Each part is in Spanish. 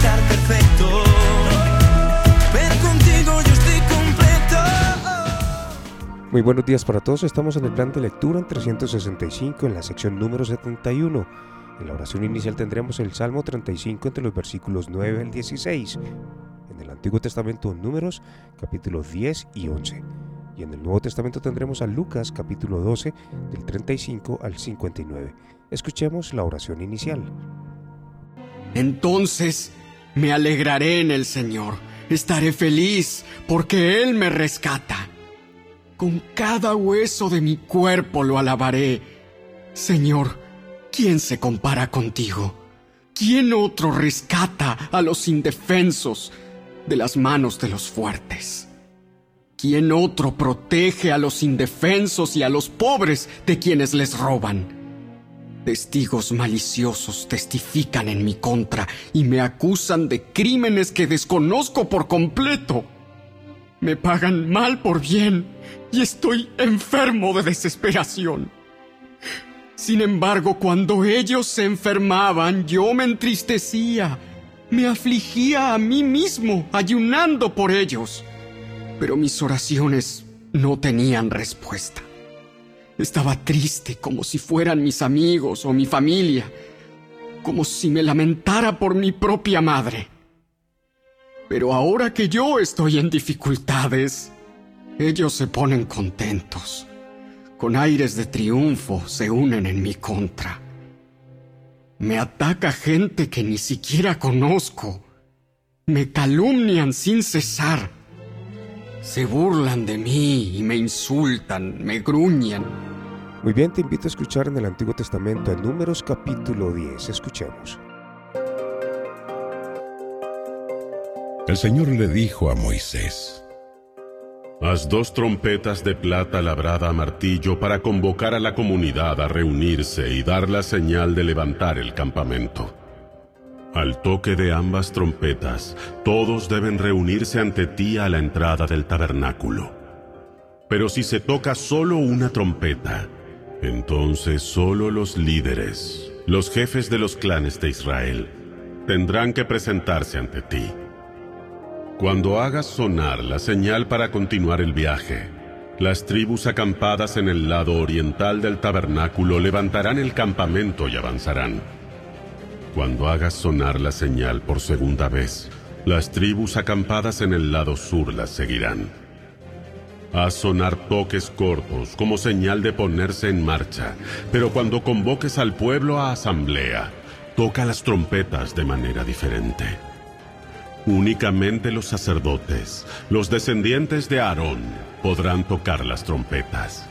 Perfecto. Pero contigo yo estoy completo. Muy buenos días para todos. Estamos en el plan de lectura en 365 en la sección número 71. En la oración inicial tendremos el Salmo 35 entre los versículos 9 al 16. En el Antiguo Testamento números capítulos 10 y 11. Y en el Nuevo Testamento tendremos a Lucas capítulo 12 del 35 al 59. Escuchemos la oración inicial. Entonces me alegraré en el Señor, estaré feliz porque Él me rescata. Con cada hueso de mi cuerpo lo alabaré. Señor, ¿quién se compara contigo? ¿Quién otro rescata a los indefensos de las manos de los fuertes? ¿Quién otro protege a los indefensos y a los pobres de quienes les roban? Testigos maliciosos testifican en mi contra y me acusan de crímenes que desconozco por completo. Me pagan mal por bien y estoy enfermo de desesperación. Sin embargo, cuando ellos se enfermaban, yo me entristecía, me afligía a mí mismo, ayunando por ellos pero mis oraciones no tenían respuesta. Estaba triste como si fueran mis amigos o mi familia, como si me lamentara por mi propia madre. Pero ahora que yo estoy en dificultades, ellos se ponen contentos. Con aires de triunfo se unen en mi contra. Me ataca gente que ni siquiera conozco. Me calumnian sin cesar se burlan de mí y me insultan, me gruñan. Muy bien, te invito a escuchar en el Antiguo Testamento en Números capítulo 10. Escuchemos. El Señor le dijo a Moisés, Haz dos trompetas de plata labrada a martillo para convocar a la comunidad a reunirse y dar la señal de levantar el campamento. Al toque de ambas trompetas, todos deben reunirse ante ti a la entrada del tabernáculo. Pero si se toca solo una trompeta, entonces solo los líderes, los jefes de los clanes de Israel, tendrán que presentarse ante ti. Cuando hagas sonar la señal para continuar el viaje, las tribus acampadas en el lado oriental del tabernáculo levantarán el campamento y avanzarán. Cuando hagas sonar la señal por segunda vez, las tribus acampadas en el lado sur las seguirán. Haz sonar toques cortos como señal de ponerse en marcha, pero cuando convoques al pueblo a asamblea, toca las trompetas de manera diferente. Únicamente los sacerdotes, los descendientes de Aarón, podrán tocar las trompetas.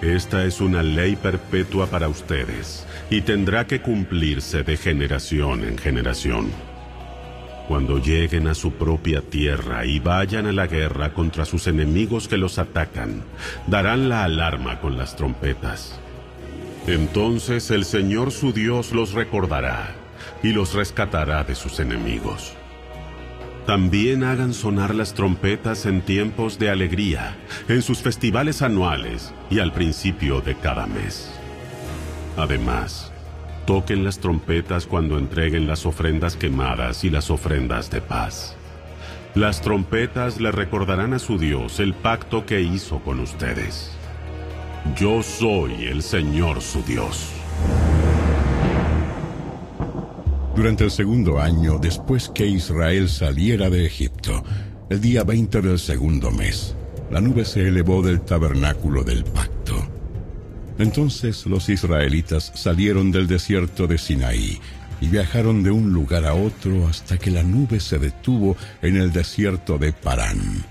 Esta es una ley perpetua para ustedes y tendrá que cumplirse de generación en generación. Cuando lleguen a su propia tierra y vayan a la guerra contra sus enemigos que los atacan, darán la alarma con las trompetas. Entonces el Señor su Dios los recordará y los rescatará de sus enemigos. También hagan sonar las trompetas en tiempos de alegría, en sus festivales anuales y al principio de cada mes. Además, toquen las trompetas cuando entreguen las ofrendas quemadas y las ofrendas de paz. Las trompetas le recordarán a su Dios el pacto que hizo con ustedes. Yo soy el Señor su Dios. Durante el segundo año después que Israel saliera de Egipto, el día 20 del segundo mes, la nube se elevó del tabernáculo del pacto entonces los israelitas salieron del desierto de Sinaí y viajaron de un lugar a otro hasta que la nube se detuvo en el desierto de Parán.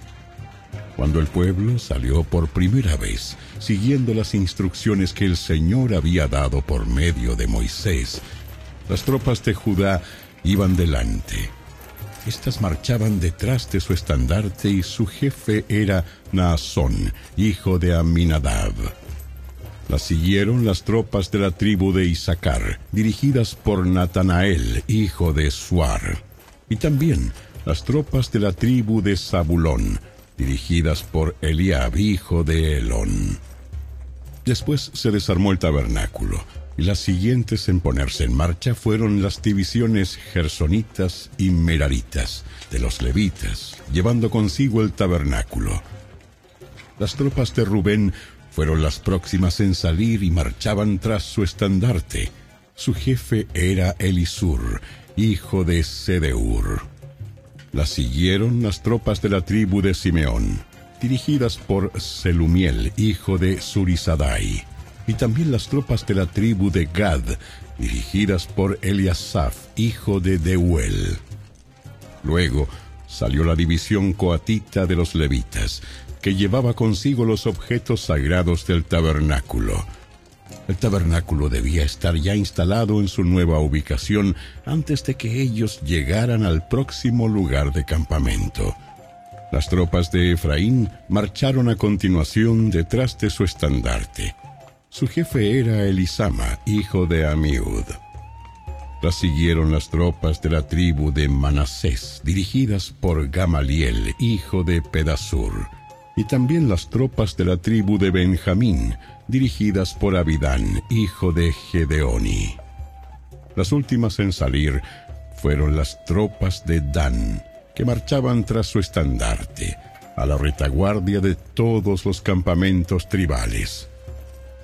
Cuando el pueblo salió por primera vez, siguiendo las instrucciones que el Señor había dado por medio de Moisés, Las tropas de Judá iban delante. Estas marchaban detrás de su estandarte y su jefe era Naasón, hijo de Aminadab. La siguieron las tropas de la tribu de Isaacar, dirigidas por Natanael, hijo de Suar, y también las tropas de la tribu de Zabulón, dirigidas por Eliab, hijo de Elón. Después se desarmó el tabernáculo, y las siguientes en ponerse en marcha fueron las divisiones gersonitas y meraritas de los levitas, llevando consigo el tabernáculo. Las tropas de Rubén fueron las próximas en salir y marchaban tras su estandarte. Su jefe era Elisur, hijo de Sedeur. La siguieron las tropas de la tribu de Simeón, dirigidas por Selumiel, hijo de Surisadai, y también las tropas de la tribu de Gad, dirigidas por Eliasaf, hijo de Deuel. Luego salió la división coatita de los levitas, que llevaba consigo los objetos sagrados del tabernáculo. El tabernáculo debía estar ya instalado en su nueva ubicación antes de que ellos llegaran al próximo lugar de campamento. Las tropas de Efraín marcharon a continuación detrás de su estandarte. Su jefe era Elisama, hijo de Amiud. La siguieron las tropas de la tribu de Manasés, dirigidas por Gamaliel, hijo de Pedasur, y también las tropas de la tribu de Benjamín, dirigidas por Abidán, hijo de Gedeoni. Las últimas en salir fueron las tropas de Dan, que marchaban tras su estandarte, a la retaguardia de todos los campamentos tribales.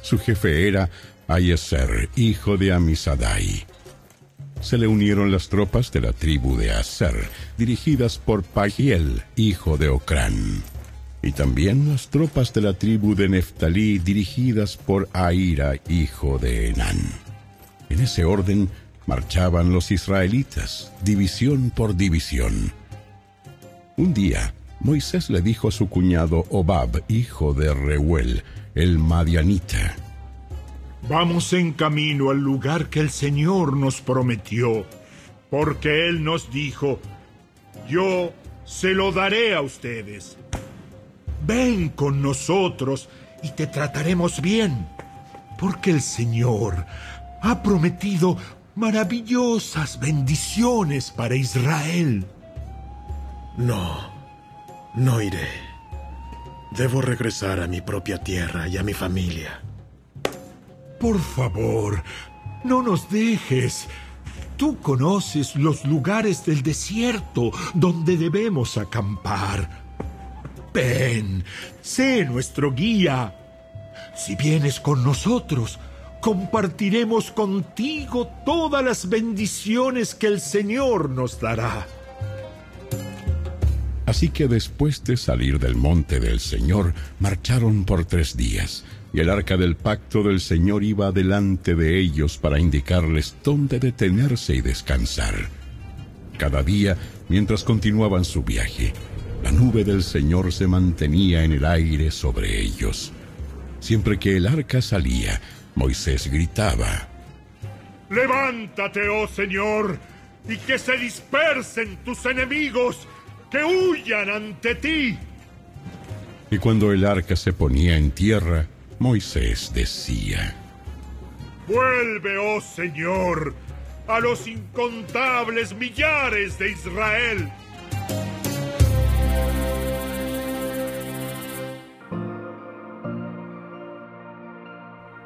Su jefe era Ayeser, hijo de Amisadai. Se le unieron las tropas de la tribu de Aser, dirigidas por Pagiel, hijo de Ocrán y también las tropas de la tribu de Neftalí dirigidas por Aira, hijo de Enán. En ese orden marchaban los israelitas, división por división. Un día, Moisés le dijo a su cuñado Obab, hijo de Reuel, el Madianita, Vamos en camino al lugar que el Señor nos prometió, porque Él nos dijo, yo se lo daré a ustedes ven con nosotros y te trataremos bien, porque el Señor ha prometido maravillosas bendiciones para Israel. No, no iré. Debo regresar a mi propia tierra y a mi familia. Por favor, no nos dejes. Tú conoces los lugares del desierto donde debemos acampar. Ven, sé nuestro guía. Si vienes con nosotros, compartiremos contigo todas las bendiciones que el Señor nos dará. Así que después de salir del monte del Señor, marcharon por tres días, y el arca del pacto del Señor iba delante de ellos para indicarles dónde detenerse y descansar. Cada día, mientras continuaban su viaje, la nube del Señor se mantenía en el aire sobre ellos. Siempre que el arca salía, Moisés gritaba, Levántate, oh Señor, y que se dispersen tus enemigos, que huyan ante ti. Y cuando el arca se ponía en tierra, Moisés decía, Vuelve, oh Señor, a los incontables millares de Israel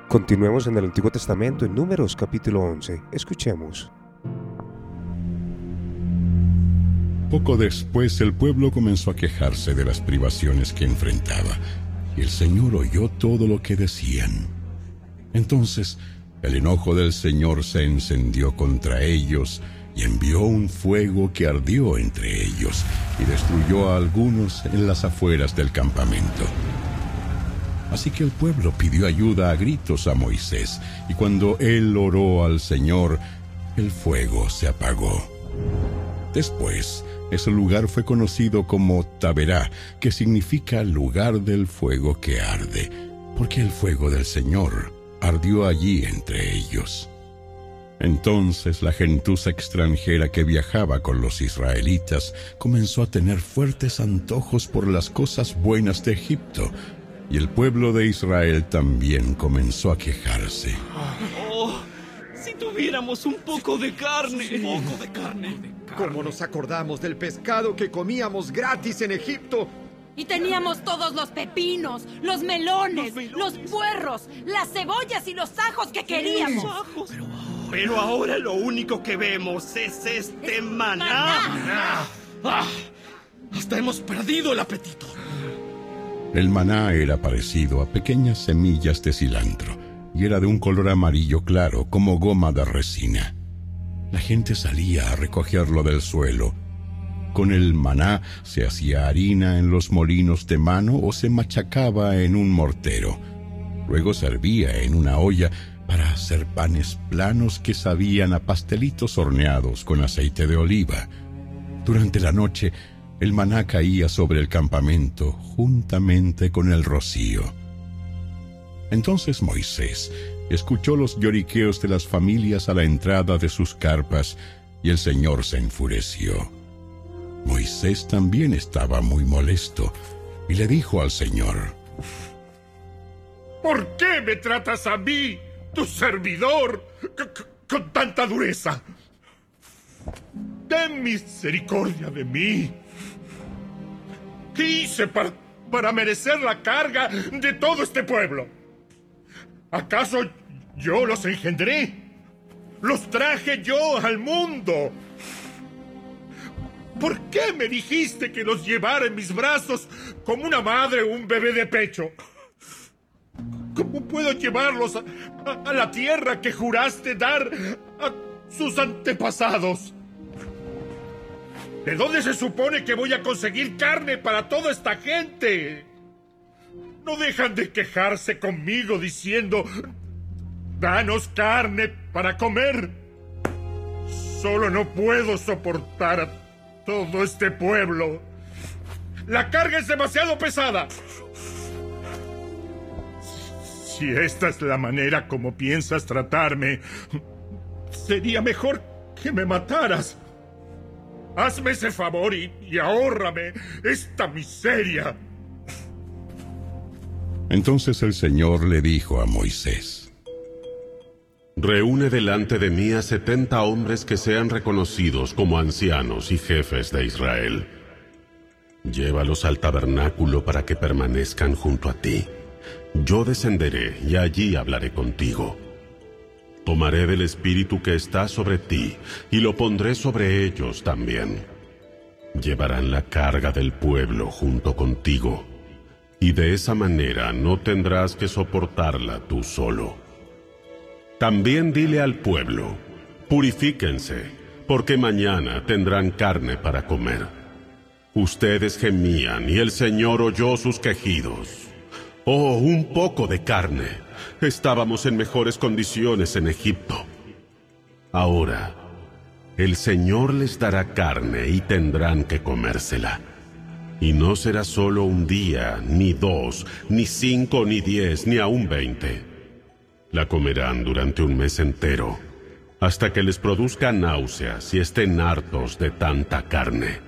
Continuemos en el Antiguo Testamento en Números capítulo 11. Escuchemos. Poco después el pueblo comenzó a quejarse de las privaciones que enfrentaba, y el Señor oyó todo lo que decían. Entonces el enojo del Señor se encendió contra ellos y envió un fuego que ardió entre ellos y destruyó a algunos en las afueras del campamento. Así que el pueblo pidió ayuda a gritos a Moisés, y cuando él oró al Señor, el fuego se apagó. Después, ese lugar fue conocido como Taberá, que significa lugar del fuego que arde, porque el fuego del Señor ardió allí entre ellos. Entonces la gentuza extranjera que viajaba con los israelitas comenzó a tener fuertes antojos por las cosas buenas de Egipto, y el pueblo de Israel también comenzó a quejarse. Oh, si tuviéramos un poco de carne. Un poco de carne. ¿Cómo nos acordamos del pescado que comíamos gratis en Egipto? Y teníamos todos los pepinos, los melones, los, puerros, las cebollas y los ajos que queríamos. Pero, ahora lo único que vemos es este maná. Ah, hasta hemos perdido el apetito. El maná era parecido a pequeñas semillas de cilantro y era de un color amarillo claro como goma de resina. La gente salía a recogerlo del suelo con el maná se hacía harina en los molinos de mano o se machacaba en un mortero. Luego servía en una olla para hacer panes planos que sabían a pastelitos horneados con aceite de oliva. Durante la noche, el maná caía sobre el campamento juntamente con el rocío. Entonces Moisés escuchó los lloriqueos de las familias a la entrada de sus carpas y el Señor se enfureció. Moisés también estaba muy molesto y le dijo al Señor, ¿Por qué me tratas a mí, tu servidor, con tanta dureza? Ten misericordia de mí. ¿Qué hice para, merecer la carga de todo este pueblo? ¿Acaso yo los engendré? ¿Los traje yo al mundo? ¿Por qué me dijiste que los llevara en mis brazos como una madre o un bebé de pecho? ¿Cómo puedo llevarlos a, la tierra que juraste dar a sus antepasados? ¿De dónde se supone que voy a conseguir carne para toda esta gente? No dejan de quejarse conmigo diciendo, danos carne para comer. Solo no puedo soportar a todo este pueblo. La carga es demasiado pesada. Si esta es la manera como piensas tratarme, sería mejor que me mataras. Hazme ese favor y, y ahórrame esta miseria. Entonces el Señor le dijo a Moisés, Reúne delante de mí a setenta hombres que sean reconocidos como ancianos y jefes de Israel. Llévalos al tabernáculo para que permanezcan junto a ti. Yo descenderé y allí hablaré contigo. Tomaré del espíritu que está sobre ti y lo pondré sobre ellos también. Llevarán la carga del pueblo junto contigo, y de esa manera no tendrás que soportarla tú solo. También dile al pueblo, purifíquense, porque mañana tendrán carne para comer. Ustedes gemían y el Señor oyó sus quejidos. Oh, un poco de carne. Estábamos en mejores condiciones en Egipto. Ahora, el Señor les dará carne y tendrán que comérsela. Y no será solo un día, ni dos, ni cinco, ni diez, ni aún veinte la comerán durante un mes entero, hasta que les produzca náuseas y estén hartos de tanta carne.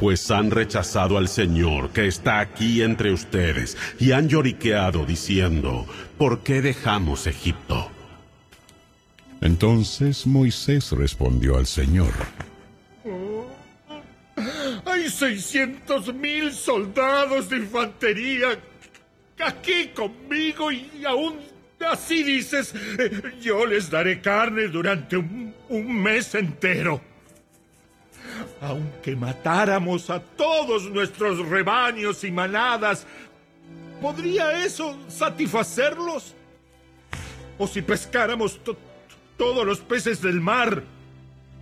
Pues han rechazado al Señor que está aquí entre ustedes y han lloriqueado diciendo, ¿por qué dejamos Egipto? Entonces Moisés respondió al Señor, hay seiscientos mil soldados de infantería aquí conmigo y aún Así dices, yo les daré carne durante un, mes entero. Aunque matáramos a todos nuestros rebaños y manadas, ¿podría eso satisfacerlos? ¿O si pescáramos todos los peces del mar,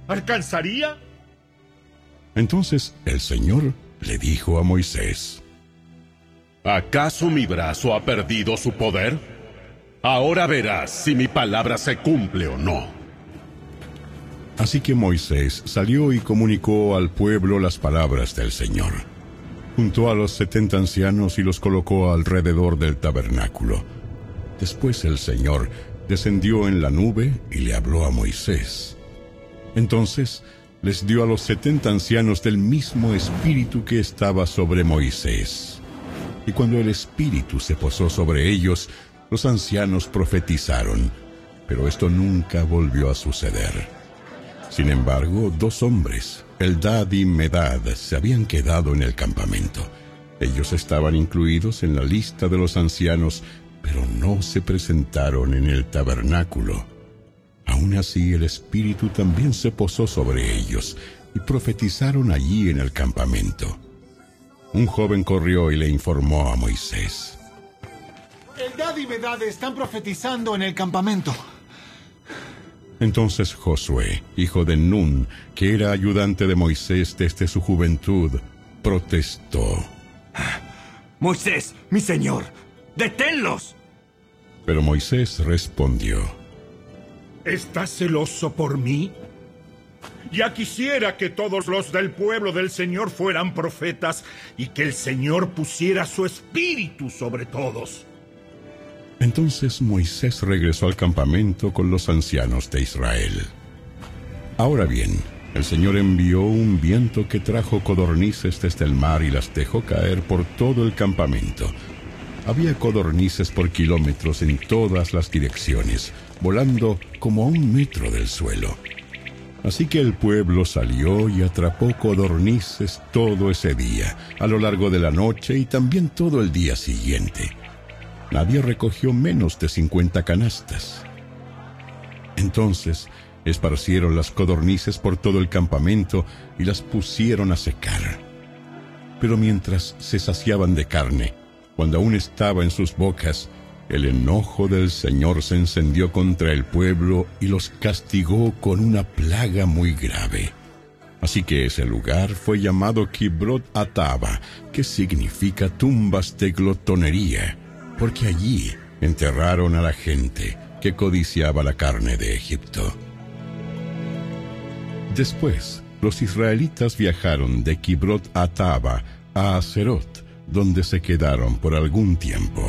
alcanzaría? Entonces el Señor le dijo a Moisés, ¿acaso mi brazo ha perdido su poder? Ahora verás si mi palabra se cumple o no. Así que Moisés salió y comunicó al pueblo las palabras del Señor. Juntó a los setenta ancianos y los colocó alrededor del tabernáculo. Después el Señor descendió en la nube y le habló a Moisés. Entonces les dio a los setenta ancianos del mismo espíritu que estaba sobre Moisés. Y cuando el espíritu se posó sobre ellos, los ancianos profetizaron, pero esto nunca volvió a suceder. Sin embargo, dos hombres, Eldad y Medad, se habían quedado en el campamento. Ellos estaban incluidos en la lista de los ancianos, pero no se presentaron en el tabernáculo. Aún así el Espíritu también se posó sobre ellos y profetizaron allí en el campamento. Un joven corrió y le informó a Moisés. Eldad y Medad están profetizando en el campamento. Entonces Josué, hijo de Nun, que era ayudante de Moisés desde su juventud, protestó. Moisés, mi señor, deténlos. Pero Moisés respondió. ¿Estás celoso por mí? Ya quisiera que todos los del pueblo del Señor fueran profetas y que el Señor pusiera su espíritu sobre todos. Entonces Moisés regresó al campamento con los ancianos de Israel. Ahora bien, el Señor envió un viento que trajo codornices desde el mar y las dejó caer por todo el campamento. Había codornices por kilómetros en todas las direcciones, volando como a un metro del suelo. Así que el pueblo salió y atrapó codornices todo ese día, a lo largo de la noche y también todo el día siguiente. Nadie recogió menos de 50 canastas. Entonces esparcieron las codornices por todo el campamento y las pusieron a secar. Pero mientras se saciaban de carne, cuando aún estaba en sus bocas, el enojo del Señor se encendió contra el pueblo y los castigó con una plaga muy grave. Así que ese lugar fue llamado Kibrot Ataba, que significa tumbas de glotonería porque allí enterraron a la gente que codiciaba la carne de Egipto. Después, los israelitas viajaron de Kibrot Ataba a Aserot, donde se quedaron por algún tiempo.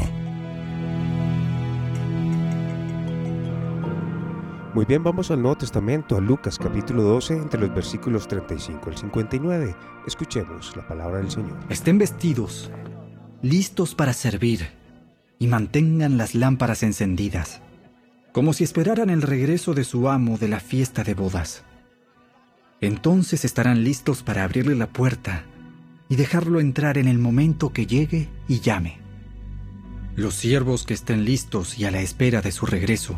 Muy bien, vamos al Nuevo Testamento, a Lucas capítulo 12, entre los versículos 35 al 59. Escuchemos la palabra del Señor. Estén vestidos, listos para servir y mantengan las lámparas encendidas, como si esperaran el regreso de su amo de la fiesta de bodas. Entonces estarán listos para abrirle la puerta y dejarlo entrar en el momento que llegue y llame. Los siervos que estén listos y a la espera de su regreso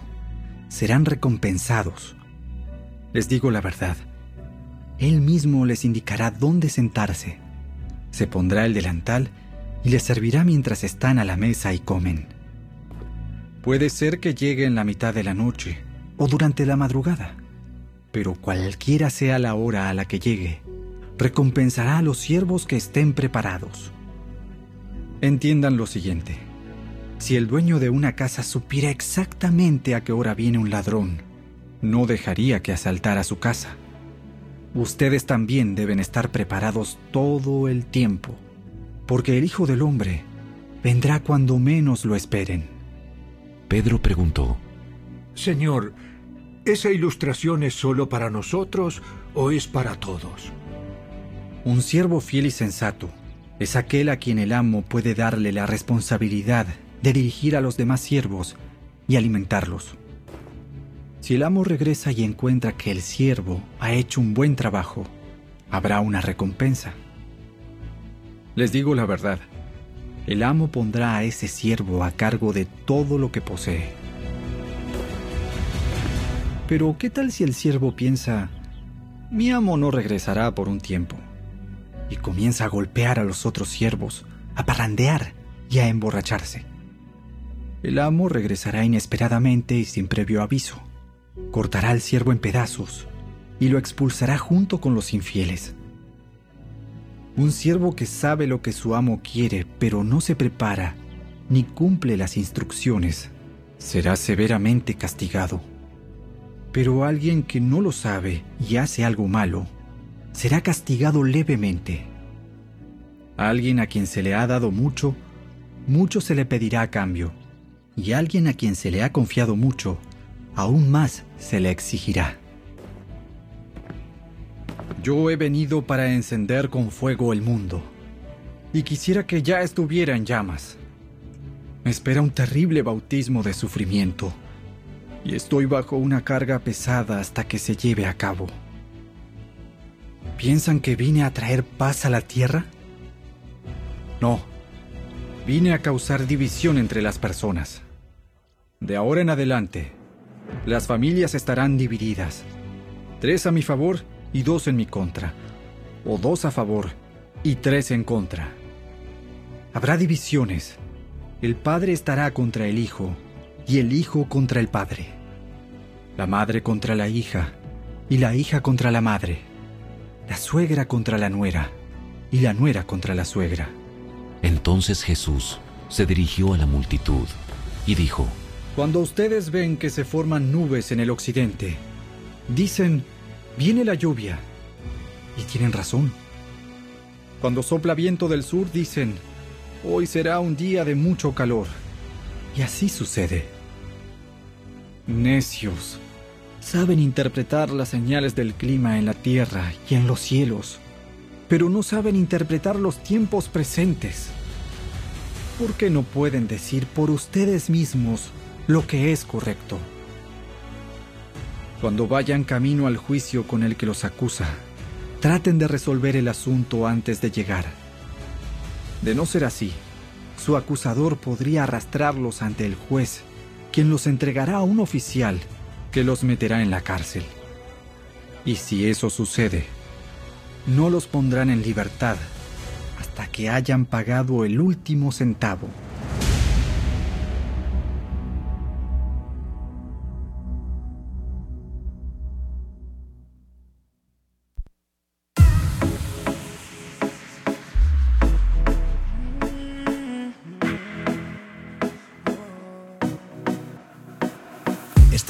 serán recompensados. Les digo la verdad, Él mismo les indicará dónde sentarse. Se pondrá el delantal y les servirá mientras están a la mesa y comen. Puede ser que llegue en la mitad de la noche o durante la madrugada, pero cualquiera sea la hora a la que llegue, recompensará a los siervos que estén preparados. Entiendan lo siguiente. Si el dueño de una casa supiera exactamente a qué hora viene un ladrón, no dejaría que asaltara su casa. Ustedes también deben estar preparados todo el tiempo porque el Hijo del Hombre vendrá cuando menos lo esperen. Pedro preguntó, Señor, ¿esa ilustración es solo para nosotros o es para todos? Un siervo fiel y sensato es aquel a quien el amo puede darle la responsabilidad de dirigir a los demás siervos y alimentarlos. Si el amo regresa y encuentra que el siervo ha hecho un buen trabajo, habrá una recompensa. Les digo la verdad, el amo pondrá a ese siervo a cargo de todo lo que posee. Pero ¿qué tal si el siervo piensa, mi amo no regresará por un tiempo? Y comienza a golpear a los otros siervos, a parrandear y a emborracharse. El amo regresará inesperadamente y sin previo aviso. Cortará al siervo en pedazos y lo expulsará junto con los infieles. Un siervo que sabe lo que su amo quiere, pero no se prepara ni cumple las instrucciones, será severamente castigado. Pero alguien que no lo sabe y hace algo malo, será castigado levemente. Alguien a quien se le ha dado mucho, mucho se le pedirá a cambio, y alguien a quien se le ha confiado mucho, aún más se le exigirá. Yo he venido para encender con fuego el mundo, y quisiera que ya estuviera en llamas. Me espera un terrible bautismo de sufrimiento, y estoy bajo una carga pesada hasta que se lleve a cabo. ¿Piensan que vine a traer paz a la tierra? No, vine a causar división entre las personas. De ahora en adelante, las familias estarán divididas. Tres a mi favor y dos en mi contra. O dos a favor y tres en contra. Habrá divisiones. El padre estará contra el hijo y el hijo contra el padre. La madre contra la hija y la hija contra la madre. La suegra contra la nuera y la nuera contra la suegra. Entonces Jesús se dirigió a la multitud y dijo, Cuando ustedes ven que se forman nubes en el occidente, dicen, viene la lluvia. Y tienen razón. Cuando sopla viento del sur, dicen, hoy será un día de mucho calor. Y así sucede. Necios. Saben interpretar las señales del clima en la tierra y en los cielos, pero no saben interpretar los tiempos presentes. ¿Por qué no pueden decir por ustedes mismos lo que es correcto? Cuando vayan camino al juicio con el que los acusa, traten de resolver el asunto antes de llegar. De no ser así, su acusador podría arrastrarlos ante el juez, quien los entregará a un oficial que los meterá en la cárcel. Y si eso sucede, no los pondrán en libertad hasta que hayan pagado el último centavo.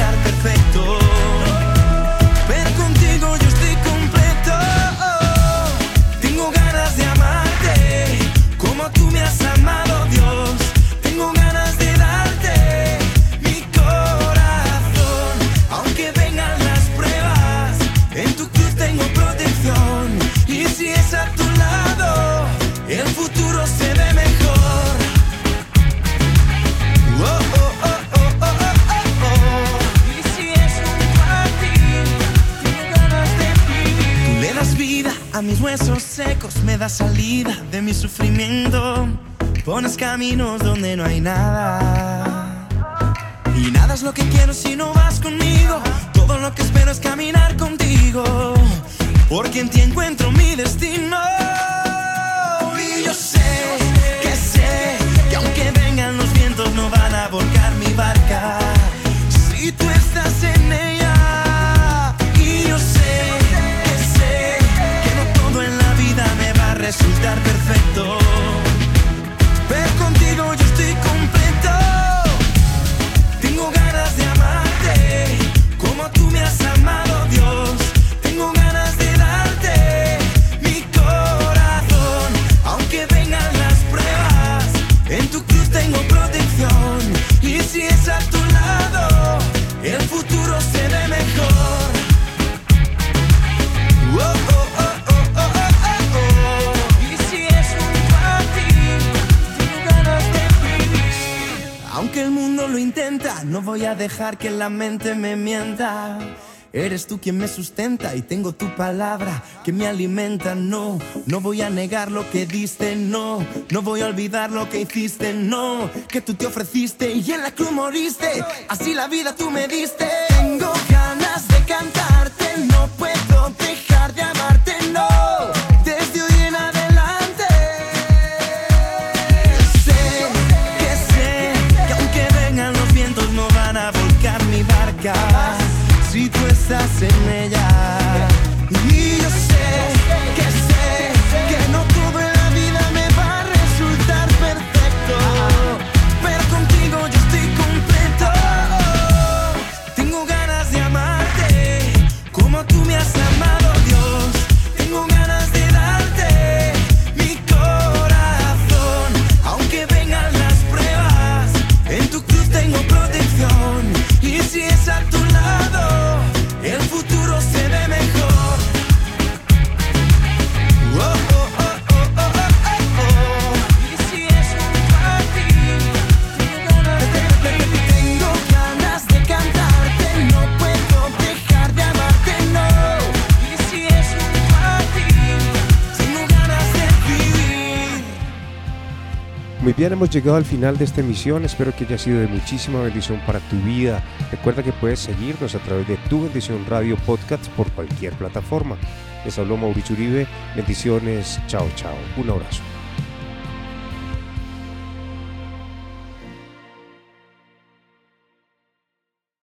Va a resultar perfecto. De mi sufrimiento. Pones caminos donde no hay nada. Y nada es lo que quiero si no vas conmigo. Todo lo que espero es caminar contigo. Porque en ti encuentro mi destino. Y yo sé que sé que aunque vengan los vientos no van a volcar mi barca. Si tú estás en que la mente me mienta. Eres tú quien me sustenta y tengo tu palabra que me alimenta. No, no voy a negar lo que diste, no, no voy a olvidar lo que hiciste, no, que tú te ofreciste y en la cruz moriste. Así la vida tú me diste. Tengo ganas in Bien, hemos llegado al final de esta emisión. Espero que haya sido de muchísima bendición para tu vida. Recuerda que puedes seguirnos a través de Tu Bendición Radio Podcast por cualquier plataforma. Les habló Mauricio Uribe. Bendiciones. Chao, chao. Un abrazo.